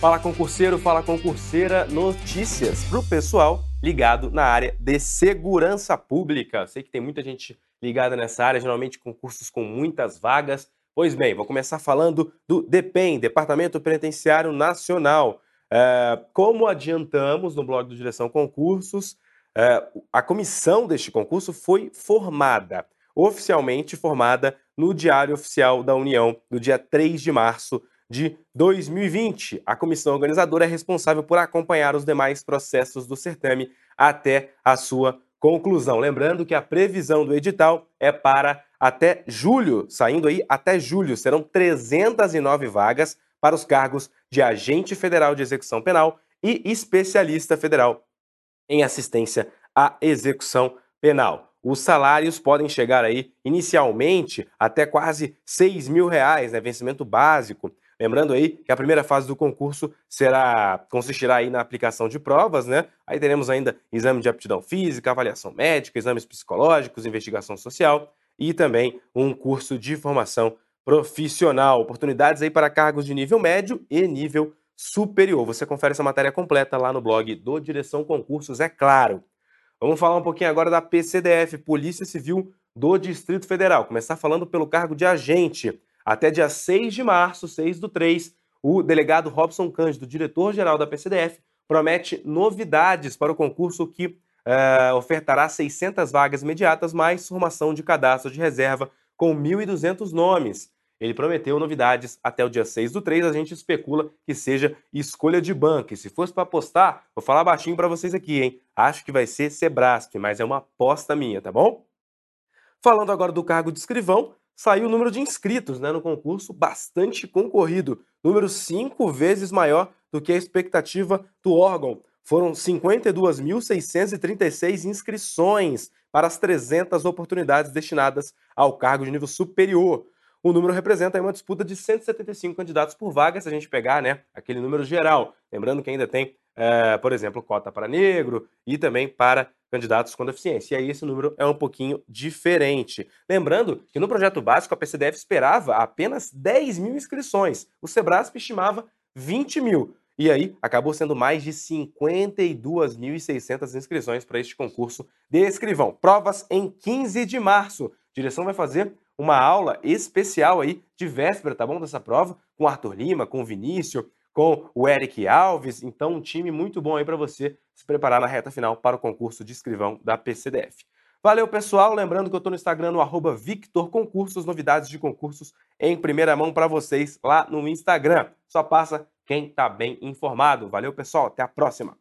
Fala concurseiro, fala concurseira, notícias para o pessoal ligado na área de segurança pública. Sei que tem muita gente ligada nessa área, geralmente concursos com muitas vagas. Pois bem, vou começar falando do DEPEN, Departamento Penitenciário Nacional. É, como adiantamos no blog do Direção Concursos, é, a comissão deste concurso foi formada, oficialmente formada no Diário Oficial da União, no dia 3 de março de 2020. A comissão organizadora é responsável por acompanhar os demais processos do certame até a sua conclusão. Lembrando que a previsão do edital é para até julho, saindo aí até julho, serão 309 vagas para os cargos de agente federal de execução penal e especialista federal em assistência à execução penal. Os salários podem chegar aí inicialmente até quase 6 mil reais, né, vencimento básico. Lembrando aí que a primeira fase do concurso será consistirá aí na aplicação de provas, né? Aí teremos ainda exame de aptidão física, avaliação médica, exames psicológicos, investigação social e também um curso de formação profissional. Oportunidades aí para cargos de nível médio e nível superior. Você confere essa matéria completa lá no blog do Direção Concursos, é claro. Vamos falar um pouquinho agora da PCDF, Polícia Civil do Distrito Federal. Começar falando pelo cargo de agente. Até dia 6 de março, 6 do 3, o delegado Robson Cândido, diretor-geral da PCDF, promete novidades para o concurso que uh, ofertará 600 vagas imediatas, mais formação de cadastro de reserva com 1.200 nomes. Ele prometeu novidades até o dia 6 do 3, a gente especula que seja escolha de banco. E se fosse para apostar, vou falar baixinho para vocês aqui, hein? Acho que vai ser Sebrasp, mas é uma aposta minha, tá bom? Falando agora do cargo de escrivão, saiu o número de inscritos né, no concurso bastante concorrido, número cinco vezes maior do que a expectativa do órgão. Foram 52.636 inscrições para as 300 oportunidades destinadas ao cargo de nível superior. O número representa uma disputa de 175 candidatos por vaga, se a gente pegar né, aquele número geral. Lembrando que ainda tem, é, por exemplo, cota para negro e também para candidatos com deficiência. E aí esse número é um pouquinho diferente. Lembrando que no projeto básico a PCDF esperava apenas 10 mil inscrições, o Sebrasp estimava 20 mil. E aí acabou sendo mais de 52.600 inscrições para este concurso de escrivão. Provas em 15 de março. A direção vai fazer uma aula especial aí de véspera, tá bom? Dessa prova, com Arthur Lima, com Vinícius, com o Eric Alves. Então, um time muito bom aí para você se preparar na reta final para o concurso de escrivão da PCDF. Valeu, pessoal. Lembrando que eu estou no Instagram, no arroba Victor Concursos, novidades de concursos em primeira mão para vocês lá no Instagram. Só passa quem está bem informado. Valeu, pessoal. Até a próxima.